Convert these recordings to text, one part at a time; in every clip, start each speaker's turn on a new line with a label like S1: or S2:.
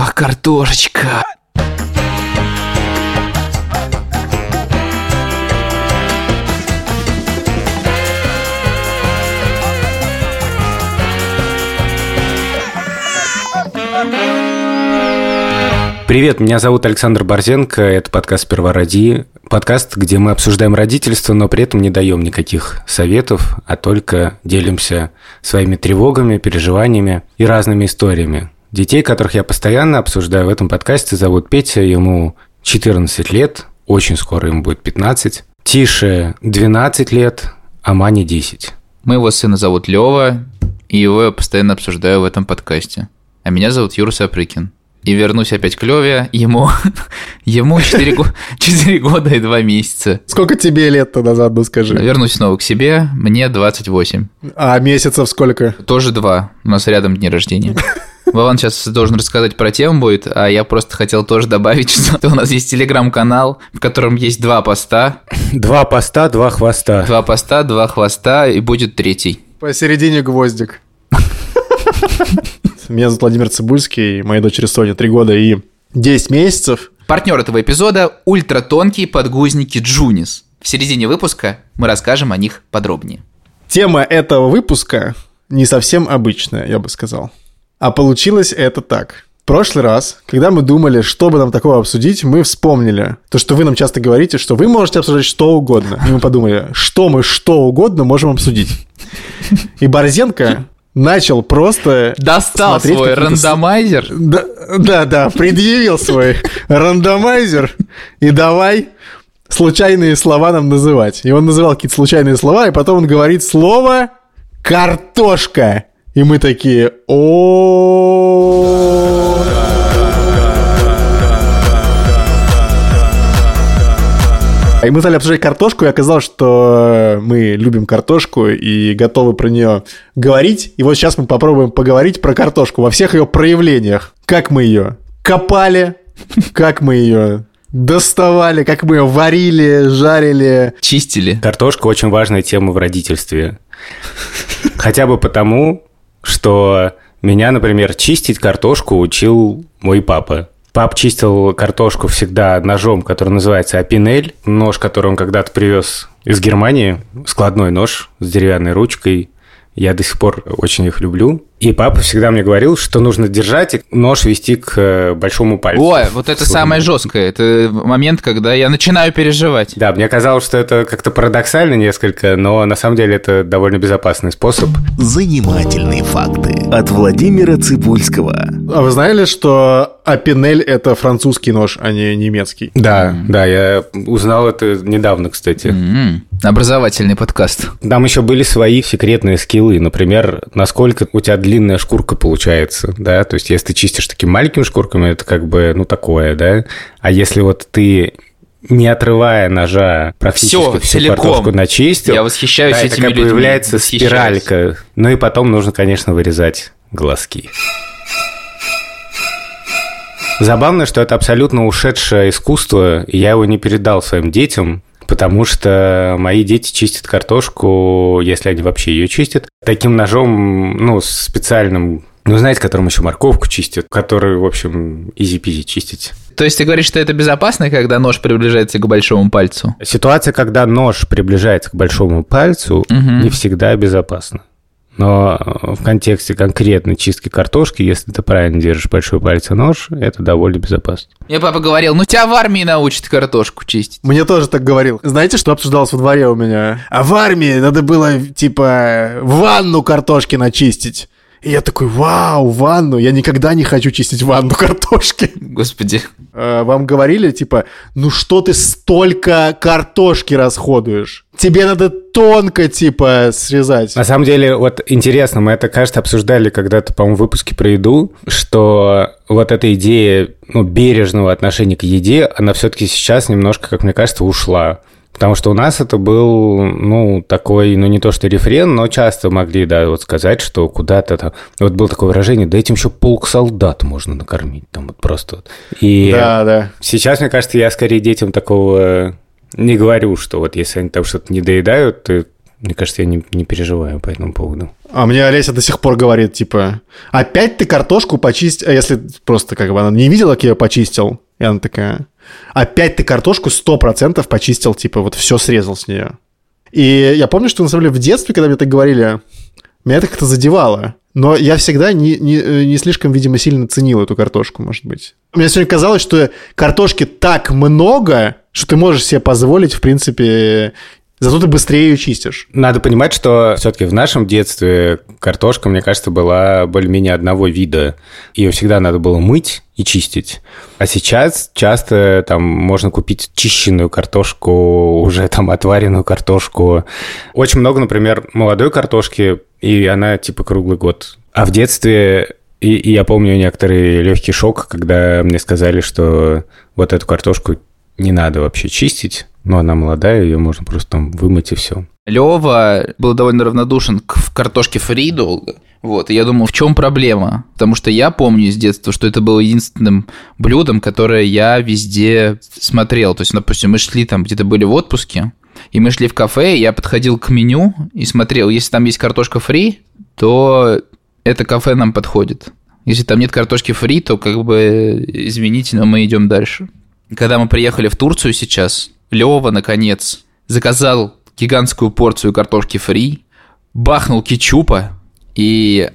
S1: Ох, картошечка.
S2: Привет, меня зовут Александр Борзенко, это подкаст «Сперва роди». Подкаст, где мы обсуждаем родительство, но при этом не даем никаких советов, а только делимся своими тревогами, переживаниями и разными историями. Детей, которых я постоянно обсуждаю в этом подкасте, зовут Петя, ему 14 лет, очень скоро ему будет 15. Тише 12 лет, а Мане 10.
S1: Моего сына зовут Лева, и его я постоянно обсуждаю в этом подкасте. А меня зовут Юра Сапрыкин. И вернусь опять к Леве, ему, ему 4, 4 года и 2 месяца.
S3: Сколько тебе лет тогда заодно скажи?
S1: Вернусь снова к себе, мне 28.
S3: А месяцев сколько?
S1: Тоже 2, у нас рядом дни рождения. Вован сейчас должен рассказать про тему будет, а я просто хотел тоже добавить, что у нас есть телеграм-канал, в котором есть два поста.
S2: Два поста, два хвоста.
S1: Два поста, два хвоста, и будет третий.
S3: Посередине гвоздик. Меня зовут Владимир Цибульский, моей дочери Соня 3 года и 10 месяцев.
S1: Партнер этого эпизода – ультратонкие подгузники Джунис. В середине выпуска мы расскажем о них подробнее.
S3: Тема этого выпуска не совсем обычная, я бы сказал. А получилось это так. В прошлый раз, когда мы думали, что бы нам такого обсудить, мы вспомнили то, что вы нам часто говорите, что вы можете обсуждать что угодно. И мы подумали, что мы что угодно можем обсудить. И Борзенко начал просто...
S1: Достал свой рандомайзер.
S3: Да, да, да, предъявил свой рандомайзер. И давай случайные слова нам называть. И он называл какие-то случайные слова, и потом он говорит слово «картошка». И мы такие о И мы стали обсуждать картошку, и оказалось, что мы любим картошку и готовы про нее говорить. И вот сейчас мы попробуем поговорить про картошку во всех ее проявлениях. Как мы ее копали, как мы ее доставали, как мы ее варили, жарили.
S1: Чистили.
S2: Картошка очень важная тема в родительстве. Хотя бы потому, что меня, например, чистить картошку учил мой папа. Пап чистил картошку всегда ножом, который называется апинель. Нож, который он когда-то привез из Германии. Складной нож с деревянной ручкой. Я до сих пор очень их люблю. И папа всегда мне говорил, что нужно держать и нож вести к э, большому пальцу.
S1: Ой, вот это самое жесткое. Это момент, когда я начинаю переживать.
S2: Да, мне казалось, что это как-то парадоксально несколько, но на самом деле это довольно безопасный способ.
S4: Занимательные факты от Владимира Цибульского.
S3: А вы знали, что апинель – это французский нож, а не немецкий?
S2: Да, да, я узнал это недавно, кстати.
S1: М-м, Образовательный подкаст.
S2: Там еще были свои секретные скиллы. Например, насколько у тебя длинная шкурка получается, да, то есть если ты чистишь такими маленькими шкурками, это как бы, ну, такое, да, а если вот ты не отрывая ножа, практически
S1: Всё,
S2: всю
S1: целиком.
S2: картошку начистил.
S1: Я восхищаюсь
S2: да, это
S1: этими
S2: как бы
S1: людьми,
S2: появляется
S1: восхищаюсь.
S2: спиралька. Ну и потом нужно, конечно, вырезать глазки. Забавно, что это абсолютно ушедшее искусство, и я его не передал своим детям, потому что мои дети чистят картошку, если они вообще ее чистят, таким ножом, ну, специальным, ну, знаете, которым еще морковку чистят, который, в общем, изи-пизи чистить.
S1: То есть ты говоришь, что это безопасно, когда нож приближается к большому пальцу?
S2: Ситуация, когда нож приближается к большому пальцу,
S1: Мгм.
S2: не всегда безопасна. Но в контексте конкретной чистки картошки, если ты правильно держишь большой палец и нож, это довольно безопасно.
S1: Мне папа говорил, ну тебя в армии научат картошку чистить.
S3: Мне тоже так говорил. Знаете, что обсуждалось во дворе у меня? А в армии надо было, типа, ванну картошки начистить. И я такой, вау, ванну. Я никогда не хочу чистить ванну картошки.
S1: Господи.
S3: Э, Вам говорили, типа, ну что ты столько картошки расходуешь? Тебе надо тонко, типа, срезать.
S2: На самом деле, вот интересно, мы это, кажется, обсуждали когда-то, по-моему, в выпуске про еду, что вот эта идея ну, бережного отношения к еде, она все-таки сейчас немножко, как мне кажется, ушла. Потому что у нас это был, ну, такой, ну, не то что рефрен, но часто могли, да, вот сказать, что куда-то там... Вот было такое выражение, да этим еще полк солдат можно накормить, там вот просто вот. И
S3: Да, да.
S2: сейчас, мне кажется, я скорее детям такого не говорю, что вот если они там что-то не доедают, ты Мне кажется, я не, не переживаю по этому поводу.
S3: А мне Олеся до сих пор говорит, типа, опять ты картошку почистил, а если просто как бы она не видела, как я ее почистил, и она такая, опять ты картошку 100% почистил, типа, вот все срезал с нее. И я помню, что на самом деле в детстве, когда мне так говорили, меня это как-то задевало. Но я всегда не, не, не слишком, видимо, сильно ценил эту картошку, может быть. Мне сегодня казалось, что картошки так много, что ты можешь себе позволить, в принципе, Зато ты быстрее ее чистишь.
S2: Надо понимать, что все-таки в нашем детстве картошка, мне кажется, была более-менее одного вида. Ее всегда надо было мыть и чистить. А сейчас часто там можно купить чищенную картошку, уже там отваренную картошку. Очень много, например, молодой картошки, и она типа круглый год. А в детстве и, и я помню некоторый легкий шок, когда мне сказали, что вот эту картошку не надо вообще чистить, но она молодая, ее можно просто там вымыть и все.
S1: Лева был довольно равнодушен к картошке фри долго. Вот, и я думал, в чем проблема? Потому что я помню с детства, что это было единственным блюдом, которое я везде смотрел. То есть, допустим, мы шли там, где-то были в отпуске, и мы шли в кафе, и я подходил к меню и смотрел, если там есть картошка фри, то это кафе нам подходит. Если там нет картошки фри, то как бы, извините, но мы идем дальше. Когда мы приехали в Турцию сейчас, Лева, наконец, заказал гигантскую порцию картошки фри, бахнул кетчупа, и,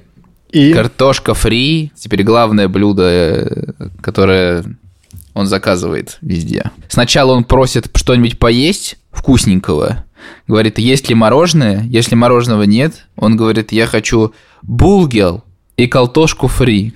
S3: И
S1: картошка фри теперь главное блюдо, э, которое он заказывает везде. Сначала он просит что-нибудь поесть вкусненького, говорит, есть ли мороженое, если мороженого нет, он говорит, я хочу булгел и картошку фри.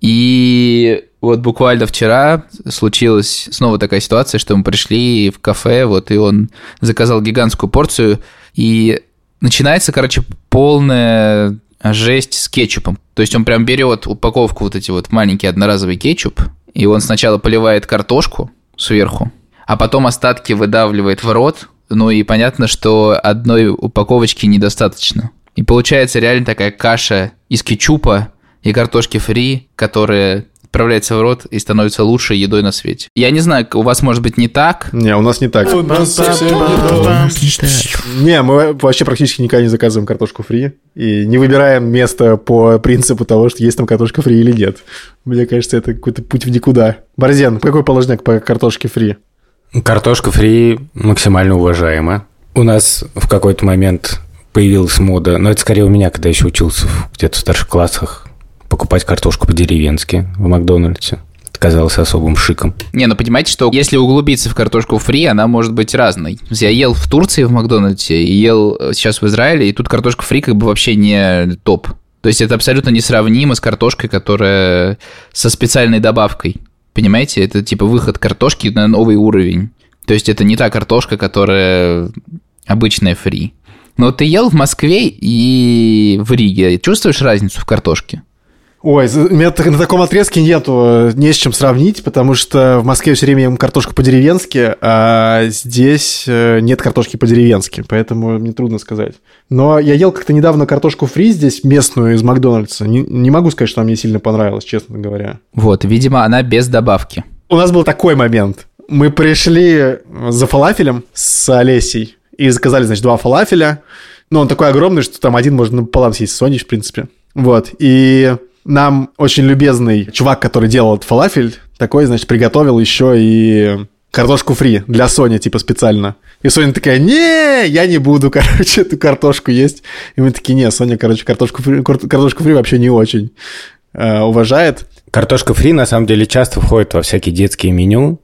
S1: И вот буквально вчера случилась снова такая ситуация, что мы пришли в кафе, вот, и он заказал гигантскую порцию, и начинается, короче, полная жесть с кетчупом. То есть он прям берет упаковку вот эти вот маленький одноразовый кетчуп, и он сначала поливает картошку сверху, а потом остатки выдавливает в рот, ну и понятно, что одной упаковочки недостаточно. И получается реально такая каша из кетчупа и картошки фри, которая отправляется в рот и становится лучшей едой на свете. Я не знаю, у вас может быть не так.
S3: Не, у нас не так. Не, мы вообще практически никогда не заказываем картошку фри и не выбираем место по принципу того, что есть там картошка фри или нет. Мне кажется, это какой-то путь в никуда. Борзен, какой положник по картошке фри?
S2: Картошка фри максимально уважаема. У нас в какой-то момент появилась мода, но это скорее у меня, когда еще учился где-то в старших классах, покупать картошку по-деревенски в Макдональдсе. Казалось особым шиком.
S1: Не, ну понимаете, что если углубиться в картошку фри, она может быть разной. Я ел в Турции в Макдональдсе и ел э, сейчас в Израиле, и тут картошка фри как бы вообще не топ. То есть это абсолютно несравнимо с картошкой, которая со специальной добавкой. Понимаете, это типа выход картошки на новый уровень. То есть это не та картошка, которая обычная фри. Но ты ел в Москве и в Риге. Чувствуешь разницу в картошке?
S3: Ой, у меня на таком отрезке нету, э, не с чем сравнить, потому что в Москве все время ем картошку по-деревенски, а здесь э, нет картошки по-деревенски, поэтому мне трудно сказать. Но я ел как-то недавно картошку фри здесь, местную из Макдональдса. Не, не могу сказать, что она мне сильно понравилась, честно говоря.
S1: Вот, видимо, она без добавки.
S3: У нас был такой момент. Мы пришли за фалафелем с Олесей и заказали, значит, два фалафеля. Но он такой огромный, что там один можно пополам съесть с Соней, в принципе. Вот. И нам очень любезный чувак, который делал этот фалафель, такой, значит, приготовил еще и картошку фри для Сони, типа, специально. И Соня такая, не, я не буду, короче, эту картошку есть. И мы такие, не, Соня, короче, картошку фри, кар- картошку фри вообще не очень э, уважает.
S2: Картошка фри на самом деле часто входит во всякие детские меню.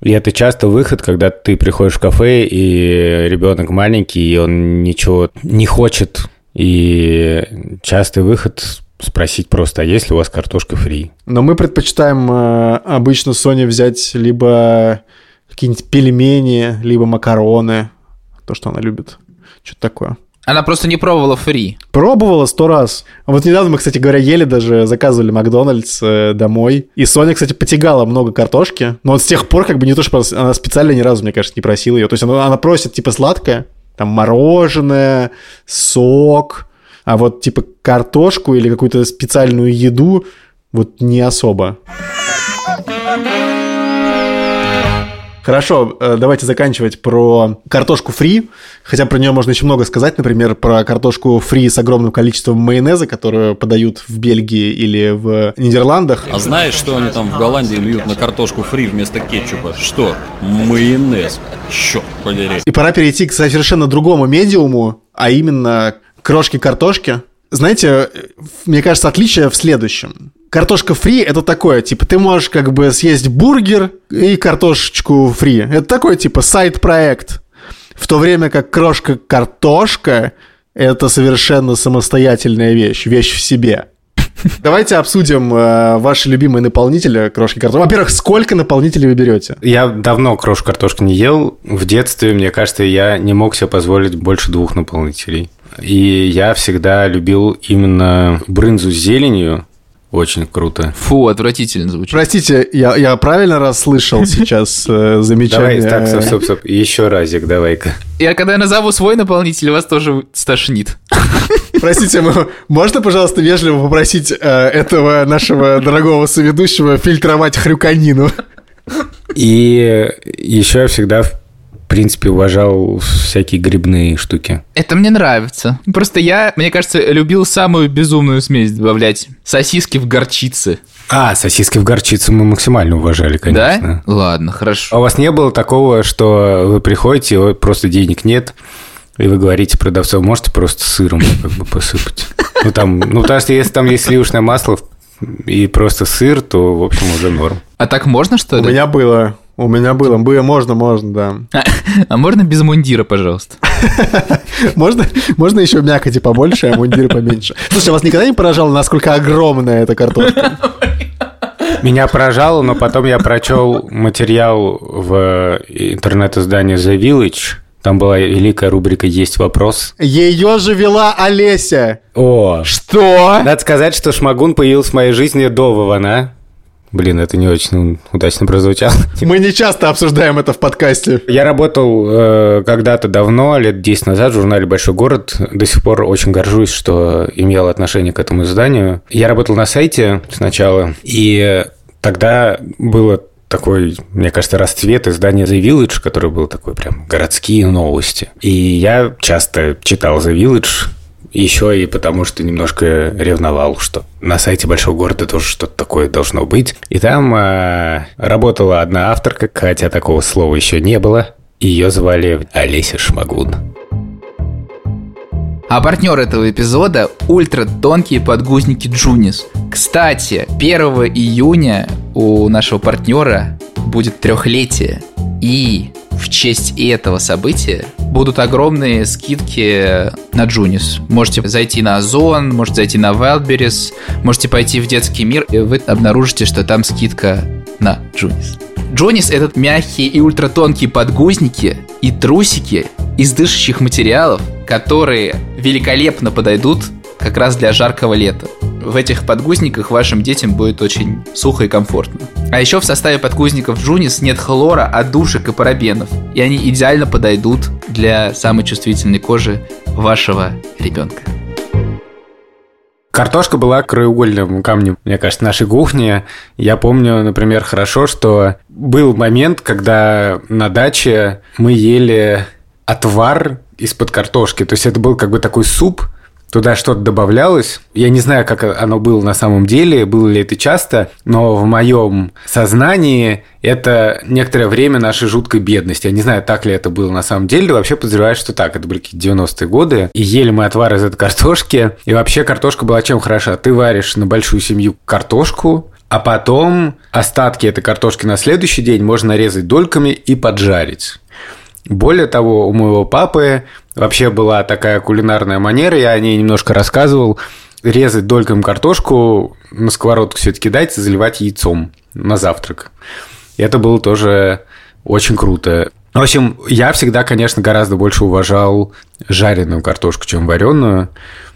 S2: И это часто выход, когда ты приходишь в кафе, и ребенок маленький, и он ничего не хочет. И частый выход спросить просто, а есть ли у вас картошка фри?
S3: Но мы предпочитаем э, обычно Соне взять либо какие-нибудь пельмени, либо макароны. То, что она любит. Что-то такое.
S1: Она просто не пробовала фри.
S3: Пробовала сто раз. Вот недавно мы, кстати говоря, ели даже, заказывали Макдональдс э, домой. И Соня, кстати, потягала много картошки. Но вот с тех пор, как бы не то, что она специально ни разу, мне кажется, не просила ее. То есть она, она просит, типа, сладкое, там, мороженое, сок. А вот, типа, картошку или какую-то специальную еду вот не особо. Хорошо, э, давайте заканчивать про картошку фри. Хотя про нее можно еще много сказать. Например, про картошку фри с огромным количеством майонеза, которую подают в Бельгии или в Нидерландах.
S5: А знаешь, что они там в Голландии льют на картошку фри вместо кетчупа? Что? Майонез. Черт подери.
S3: И пора перейти к совершенно другому медиуму, а именно крошки картошки. Знаете, мне кажется, отличие в следующем. Картошка фри это такое, типа, ты можешь как бы съесть бургер и картошечку фри. Это такой, типа, сайт-проект. В то время как крошка-картошка это совершенно самостоятельная вещь, вещь в себе. Давайте обсудим э, ваши любимые наполнители крошки картошки. Во-первых, сколько наполнителей вы берете?
S2: Я давно крошку картошки не ел. В детстве, мне кажется, я не мог себе позволить больше двух наполнителей. И я всегда любил именно брынзу с зеленью. Очень круто.
S1: Фу, отвратительно звучит.
S3: Простите, я, я правильно расслышал сейчас э,
S2: Давай,
S3: замечание?
S2: так, стоп, стоп, стоп. Еще разик, давай-ка.
S1: Я когда я назову свой наполнитель, вас тоже стошнит.
S3: Простите, можно, пожалуйста, вежливо попросить э, этого нашего дорогого соведущего фильтровать хрюканину?
S2: И еще я всегда, в принципе, уважал всякие грибные штуки.
S1: Это мне нравится. Просто я, мне кажется, любил самую безумную смесь добавлять. Сосиски в горчице.
S2: А, сосиски в горчицу мы максимально уважали, конечно.
S1: Да? Ладно,
S2: А
S1: хорошо.
S2: у вас не было такого, что вы приходите, просто денег нет, и вы говорите продавцу, можете просто сыром как бы посыпать? Ну, там, ну, потому что если там есть сливочное масло и просто сыр, то, в общем, уже норм.
S1: А так можно, что
S3: У
S1: ли?
S3: меня было. У меня было. Было, можно, можно, да.
S1: А можно без мундира, пожалуйста?
S3: Можно, можно еще мякоти побольше, а мундир поменьше. Слушай, а вас никогда не поражало, насколько огромная эта картошка?
S2: Меня поражало, но потом я прочел материал в интернет-издании The Village. Там была великая рубрика «Есть вопрос».
S3: Ее же вела Олеся.
S2: О,
S1: Что?
S2: надо сказать, что Шмагун появился в моей жизни до Вована. Блин, это не очень удачно прозвучало.
S3: Мы не часто обсуждаем это в подкасте.
S2: Я работал э, когда-то давно, лет 10 назад, в журнале «Большой город». До сих пор очень горжусь, что имел отношение к этому изданию. Я работал на сайте сначала, и тогда было такой, мне кажется, расцвет издания The Village, который был такой прям городские новости. И я часто читал The Village, еще и потому, что немножко ревновал, что на сайте большого города тоже что-то такое должно быть. И там э, работала одна авторка, хотя такого слова еще не было. Ее звали Олеся Шмагун.
S1: А партнер этого эпизода – ультра тонкие подгузники Джунис. Кстати, 1 июня у нашего партнера будет трехлетие. И в честь этого события будут огромные скидки на Джунис. Можете зайти на Озон, можете зайти на Wildberries, можете пойти в детский мир, и вы обнаружите, что там скидка на Джунис. Джонис – это мягкие и ультратонкие подгузники и трусики из дышащих материалов, которые великолепно подойдут как раз для жаркого лета. В этих подгузниках вашим детям будет очень сухо и комфортно. А еще в составе подгузников Джунис нет хлора, отдушек и парабенов. И они идеально подойдут для самой чувствительной кожи вашего ребенка.
S2: Картошка была краеугольным камнем, мне кажется, нашей кухни. Я помню, например, хорошо, что был момент, когда на даче мы ели отвар из-под картошки. То есть это был как бы такой суп, Туда что-то добавлялось. Я не знаю, как оно было на самом деле, было ли это часто, но в моем сознании это некоторое время нашей жуткой бедности. Я не знаю, так ли это было на самом деле. Вообще подозреваю, что так. Это были какие-то 90-е годы. И ели мы отвар из этой картошки. И вообще картошка была чем хороша? Ты варишь на большую семью картошку, а потом остатки этой картошки на следующий день можно нарезать дольками и поджарить. Более того, у моего папы вообще была такая кулинарная манера, я о ней немножко рассказывал, резать дольками картошку, на сковородку все это кидать и заливать яйцом на завтрак. И это было тоже очень круто. В общем, я всегда, конечно, гораздо больше уважал жареную картошку, чем вареную.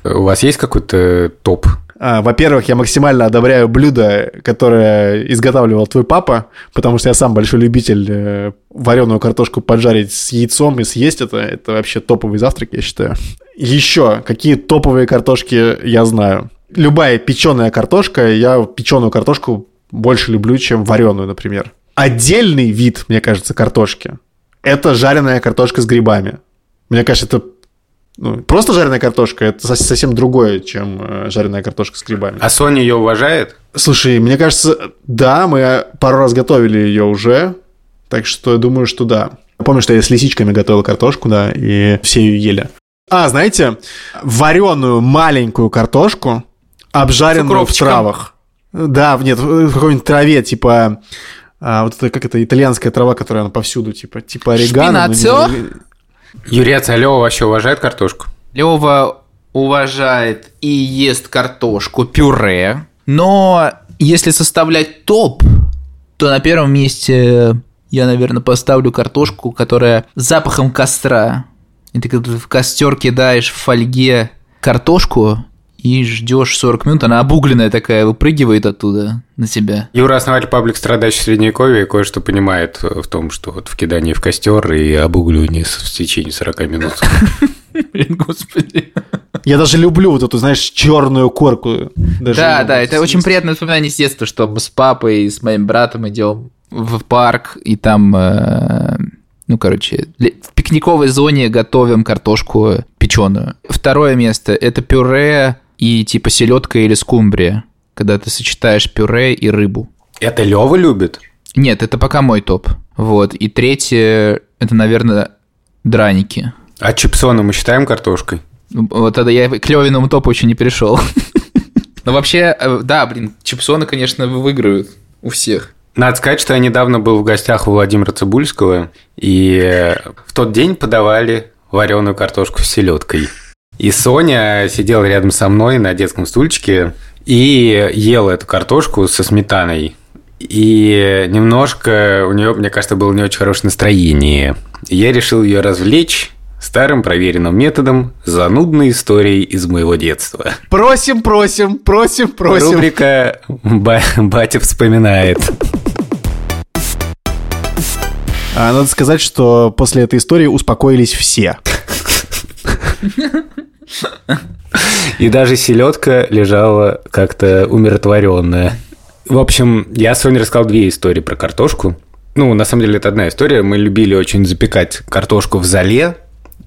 S2: У вас есть какой-то топ
S3: во-первых, я максимально одобряю блюдо, которое изготавливал твой папа, потому что я сам большой любитель э, вареную картошку поджарить с яйцом и съесть это. Это вообще топовый завтрак, я считаю. Еще какие топовые картошки я знаю. Любая печеная картошка, я печеную картошку больше люблю, чем вареную, например. отдельный вид, мне кажется, картошки. Это жареная картошка с грибами. Мне кажется, это ну, просто жареная картошка, это со- совсем другое, чем э, жареная картошка с грибами.
S2: А Соня ее уважает?
S3: Слушай, мне кажется, да, мы пару раз готовили ее уже, так что я думаю, что да. Помню, что я с лисичками готовил картошку, да, и все ее ели. А, знаете, вареную маленькую картошку, обжаренную в травах. Да, нет, в какой-нибудь траве, типа, а, вот это, как это, итальянская трава, которая она повсюду, типа, типа орегано. но не-
S1: Шпинацо?
S2: Юрий Цалева вообще уважает картошку?
S1: Лева уважает и ест картошку, пюре, но если составлять топ, то на первом месте я, наверное, поставлю картошку, которая с запахом костра. И ты в костер кидаешь в фольге картошку и ждешь 40 минут, она обугленная такая, выпрыгивает оттуда на тебя.
S2: Юра основатель паблик «Страдающий средневековье» кое-что понимает в том, что вот в кидании в костер и обугливании в течение 40 минут.
S1: Блин, господи.
S3: Я даже люблю вот эту, знаешь, черную корку. Даже
S1: Да, да, это очень приятное воспоминание с детства, что мы с папой и с моим братом идем в парк, и там, э, ну, короче, в пикниковой зоне готовим картошку печеную. Второе место – это пюре и типа селедка или скумбрия, когда ты сочетаешь пюре и рыбу.
S2: Это Лева любит?
S1: Нет, это пока мой топ. Вот. И третье – это, наверное, драники.
S2: А чипсоны мы считаем картошкой?
S1: Вот тогда я к Левиному топу еще не перешел. Но вообще, э, да, блин, чипсоны, конечно, выигрывают у всех.
S2: Надо сказать, что я недавно был в гостях у Владимира Цибульского, и э, в тот день подавали вареную картошку с селедкой. И Соня сидела рядом со мной на детском стульчике и ела эту картошку со сметаной. И немножко у нее, мне кажется, было не очень хорошее настроение. И я решил ее развлечь старым проверенным методом занудной историей из моего детства.
S3: Просим, просим, просим, просим.
S2: Рубрика «Ба- «Батя вспоминает».
S3: А, надо сказать, что после этой истории успокоились все.
S2: И даже селедка лежала как-то умиротворенная. В общем, я Соне рассказал две истории про картошку. Ну, на самом деле, это одна история. Мы любили очень запекать картошку в зале.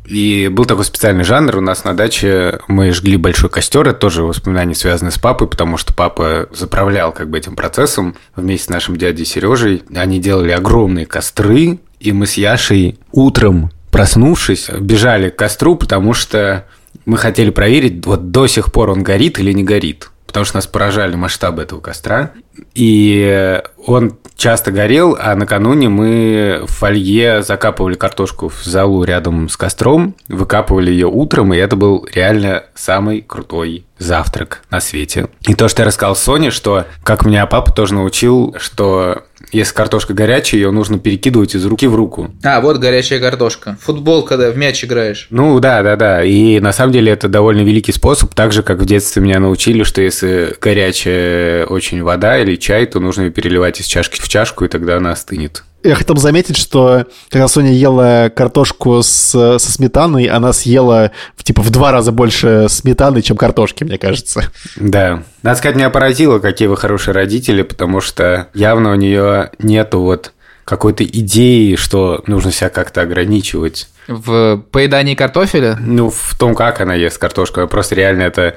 S2: И был такой специальный жанр. У нас на даче мы жгли большой костер. Это тоже воспоминания, связанные с папой, потому что папа заправлял как бы этим процессом вместе с нашим дядей Сережей. Они делали огромные костры, и мы с Яшей утром, проснувшись, бежали к костру, потому что мы хотели проверить, вот до сих пор он горит или не горит. Потому что нас поражали масштабы этого костра. И он часто горел, а накануне мы в фольге закапывали картошку в залу рядом с костром, выкапывали ее утром, и это был реально самый крутой завтрак на свете. И то, что я рассказал Соне, что, как меня папа тоже научил, что если картошка горячая, ее нужно перекидывать из руки в руку.
S1: А, вот горячая картошка. Футбол, когда в мяч играешь.
S2: Ну да, да, да. И на самом деле это довольно великий способ, так же, как в детстве меня научили, что если горячая очень вода или чай, то нужно ее переливать из чашки в чашку, и тогда она остынет.
S3: Я хотел бы заметить, что когда Соня ела картошку с, со сметаной, она съела в, типа в два раза больше сметаны, чем картошки, мне кажется.
S2: Да. Надо сказать, меня поразило, какие вы хорошие родители, потому что явно у нее нету вот какой-то идеи, что нужно себя как-то ограничивать.
S1: В поедании картофеля?
S2: Ну, в том, как она ест картошку. Просто реально это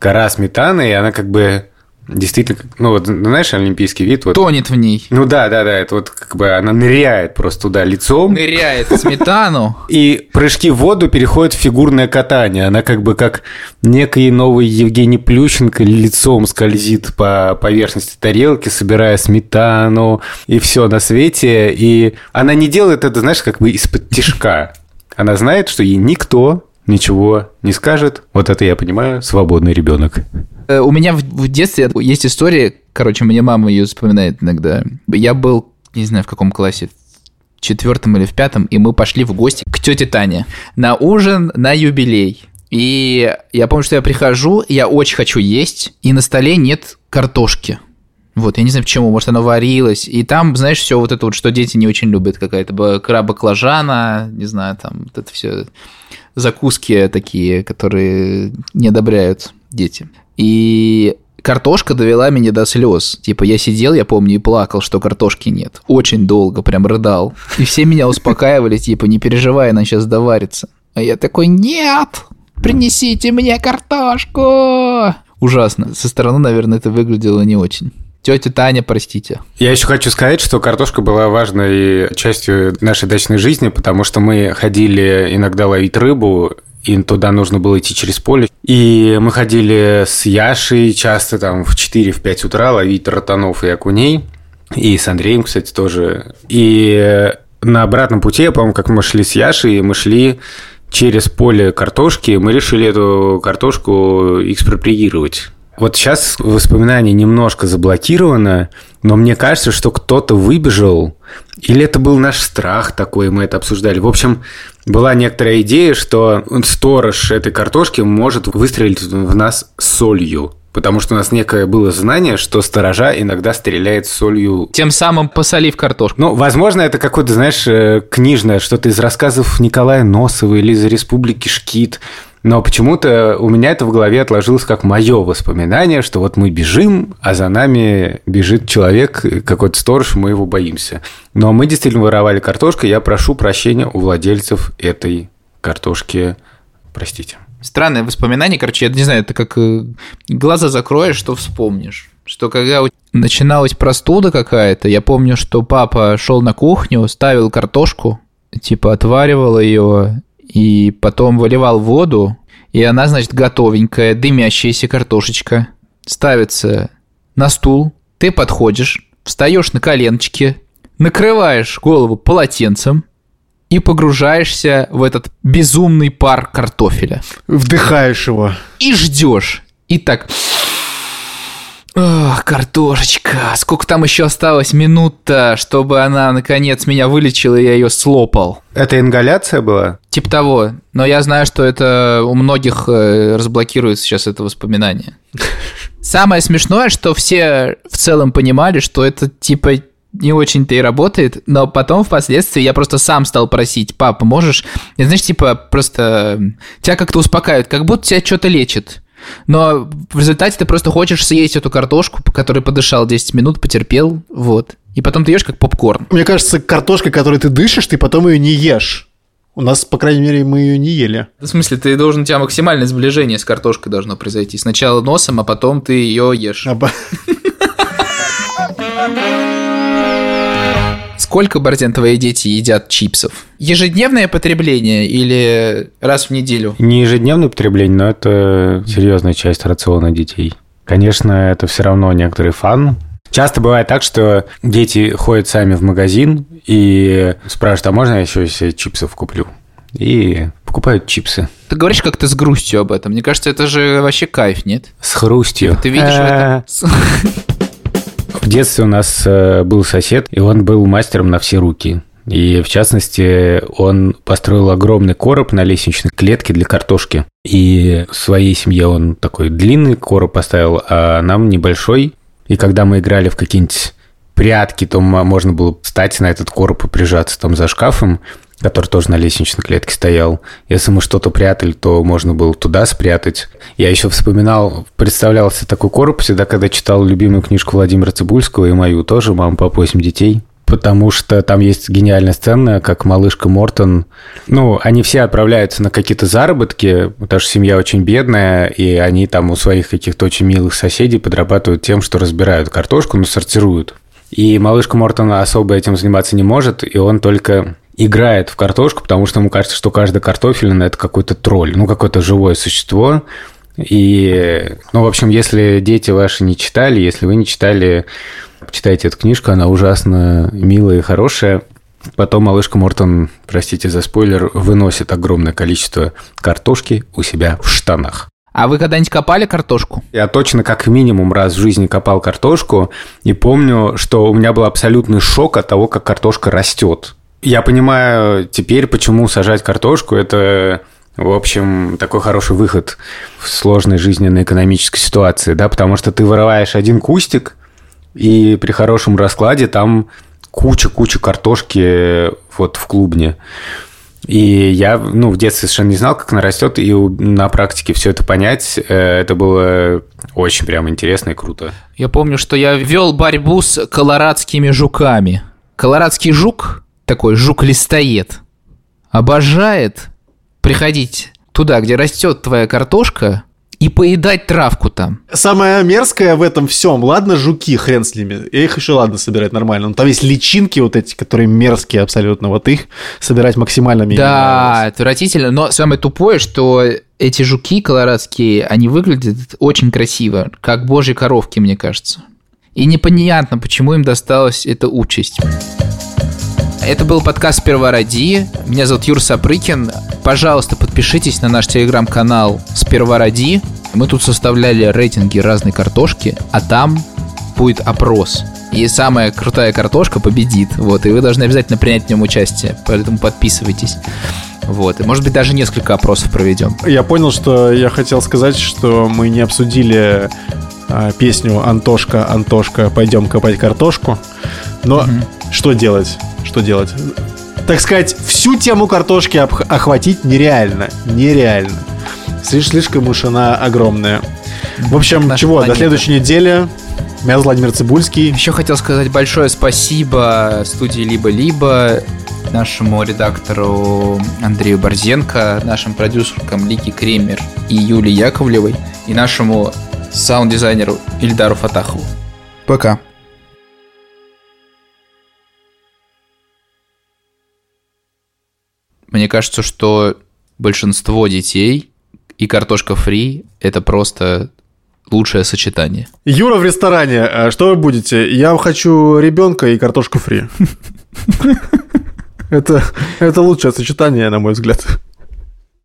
S2: гора сметаны, и она как бы действительно, ну вот знаешь, олимпийский вид, вот
S1: Тонет в ней.
S2: Ну да, да, да, это вот как бы она ныряет просто туда лицом.
S1: Ныряет в сметану.
S2: И прыжки в воду переходят в фигурное катание. Она как бы как некий новый Евгений Плющенко лицом скользит по поверхности тарелки, собирая сметану и все на свете. И она не делает это, знаешь, как бы из-под тишка. Она знает, что ей никто ничего не скажет. Вот это я понимаю, свободный ребенок.
S1: Э, У меня в, детстве есть история, короче, мне мама ее вспоминает иногда. Я был, не знаю, в каком классе, в четвертом или в пятом, и мы пошли в гости к тете Тане на ужин на юбилей. И я помню, что я прихожу, я очень хочу есть, и на столе нет картошки. Вот, я не знаю почему, может, она варилась. И там, знаешь, все вот это вот, что дети не очень любят, какая-то ба- краба-клажана, не знаю, там вот это все закуски такие, которые не одобряют дети. И картошка довела меня до слез. Типа я сидел, я помню, и плакал, что картошки нет. Очень долго, прям рыдал. И все меня успокаивали, типа, не переживай, она сейчас доварится. А я такой, нет, принесите мне картошку. Ужасно. Со стороны, наверное, это выглядело не очень. Тетя Таня, простите.
S2: Я еще хочу сказать, что картошка была важной частью нашей дачной жизни, потому что мы ходили иногда ловить рыбу, и туда нужно было идти через поле. И мы ходили с Яшей часто там в 4-5 утра ловить ротанов и окуней. И с Андреем, кстати, тоже. И на обратном пути, я помню, как мы шли с Яшей, мы шли через поле картошки, мы решили эту картошку экспроприировать. Вот сейчас воспоминание немножко заблокировано, но мне кажется, что кто-то выбежал, или это был наш страх такой, мы это обсуждали. В общем, была некоторая идея, что сторож этой картошки может выстрелить в нас солью. Потому что у нас некое было знание, что сторожа иногда стреляет солью.
S1: Тем самым посолив картошку.
S2: Ну, возможно, это какое-то, знаешь, э, книжное, что-то из рассказов Николая Носова или из «Республики Шкит». Но почему-то у меня это в голове отложилось как мое воспоминание, что вот мы бежим, а за нами бежит человек, какой-то сторож, мы его боимся. Но мы действительно воровали картошку, я прошу прощения у владельцев этой картошки. Простите.
S1: Странное воспоминание, короче, я не знаю, это как э, глаза закроешь, что вспомнишь. Что когда начиналась простуда какая-то, я помню, что папа шел на кухню, ставил картошку, типа отваривал ее, и потом выливал воду, и она, значит, готовенькая, дымящаяся картошечка, ставится на стул, ты подходишь, встаешь на коленочки, накрываешь голову полотенцем, и погружаешься в этот безумный пар картофеля.
S3: Вдыхаешь его.
S1: И ждешь. И так... Ох, картошечка, сколько там еще осталось минут-то, чтобы она наконец меня вылечила, и я ее слопал.
S2: Это ингаляция была?
S1: Типа того. Но я знаю, что это у многих э, разблокирует сейчас это воспоминание. Самое смешное, что все в целом понимали, что это типа не очень-то и работает, но потом впоследствии я просто сам стал просить, папа, можешь, и, знаешь, типа просто тебя как-то успокаивает, как будто тебя что-то лечит. Но в результате ты просто хочешь съесть эту картошку, по которой подышал 10 минут, потерпел, вот. И потом ты ешь как попкорн.
S3: Мне кажется, картошка, которой ты дышишь, ты потом ее не ешь. У нас, по крайней мере, мы ее не ели.
S1: В смысле, ты должен, у тебя максимальное сближение с картошкой должно произойти. Сначала носом, а потом ты ее ешь.
S3: Аба-
S1: Сколько, Борзен, твои дети едят чипсов? Ежедневное потребление или раз в неделю?
S2: Не ежедневное потребление, но это серьезная часть рациона детей. Конечно, это все равно некоторый фан. Часто бывает так, что дети ходят сами в магазин и спрашивают, а можно я еще себе чипсов куплю? И покупают чипсы.
S1: Ты говоришь как-то с грустью об этом. Мне кажется, это же вообще кайф, нет?
S2: С хрустью.
S1: Ты видишь в этом...
S2: В детстве у нас э, был сосед, и он был мастером на все руки. И, в частности, он построил огромный короб на лестничной клетке для картошки. И своей семье он такой длинный короб поставил, а нам небольшой. И когда мы играли в какие-нибудь прятки, то можно было встать на этот короб и прижаться там за шкафом, который тоже на лестничной клетке стоял. Если мы что-то прятали, то можно было туда спрятать. Я еще вспоминал, представлял себе такой короб всегда, когда читал любимую книжку Владимира Цибульского и мою тоже «Мама, папа, восемь детей». Потому что там есть гениальная сцена, как малышка Мортон... Ну, они все отправляются на какие-то заработки, потому что семья очень бедная, и они там у своих каких-то очень милых соседей подрабатывают тем, что разбирают картошку, но сортируют. И малышка Мортон особо этим заниматься не может, и он только играет в картошку, потому что ему кажется, что каждая картофелина – это какой-то тролль, ну, какое-то живое существо. И, ну, в общем, если дети ваши не читали, если вы не читали, читайте эту книжку, она ужасно милая и хорошая. Потом малышка Мортон, простите за спойлер, выносит огромное количество картошки у себя в штанах.
S1: А вы когда-нибудь копали картошку?
S2: Я точно как минимум раз в жизни копал картошку и помню, что у меня был абсолютный шок от того, как картошка растет. Я понимаю теперь, почему сажать картошку – это, в общем, такой хороший выход в сложной жизненной экономической ситуации, да, потому что ты вырываешь один кустик, и при хорошем раскладе там куча-куча картошки вот в клубне. И я, ну, в детстве совершенно не знал, как она растет, и на практике все это понять, э, это было очень прям интересно и круто.
S1: Я помню, что я вел борьбу с колорадскими жуками. Колорадский жук, такой жук-листоед, обожает приходить туда, где растет твоя картошка, и поедать травку там.
S3: Самое мерзкое в этом всем, ладно, жуки, хрен с ними. Я их еще ладно собирать нормально. Но там есть личинки вот эти, которые мерзкие абсолютно. Вот их собирать максимально мне
S1: Да, отвратительно. Но самое тупое, что эти жуки колорадские, они выглядят очень красиво, как божьи коровки, мне кажется. И непонятно, почему им досталась эта участь. Это был подкаст «Сперва ради». Меня зовут Юр Сапрыкин. Пожалуйста, подпишитесь на наш телеграм-канал «Сперва ради». Мы тут составляли рейтинги разной картошки, а там будет опрос. И самая крутая картошка победит. Вот, и вы должны обязательно принять в нем участие. Поэтому подписывайтесь. Вот, и может быть даже несколько опросов проведем.
S3: Я понял, что я хотел сказать, что мы не обсудили а, песню «Антошка, Антошка, пойдем копать картошку». Но что делать? Что делать? Так сказать, всю тему картошки охватить нереально. Нереально. Слиш- Слишком уж она огромная. В общем,
S1: Наша
S3: чего, до
S1: планета.
S3: следующей недели. Меня зовут Владимир Цибульский.
S1: Еще хотел сказать большое спасибо студии «Либо-либо», нашему редактору Андрею Борзенко, нашим продюсеркам Лики Кремер и Юлии Яковлевой, и нашему саунд-дизайнеру Ильдару Фатахову. Пока. Мне кажется, что большинство детей и картошка фри – это просто лучшее сочетание.
S3: Юра в ресторане. А Что вы будете? Я хочу ребенка и картошку фри. Это, это лучшее сочетание, на мой взгляд.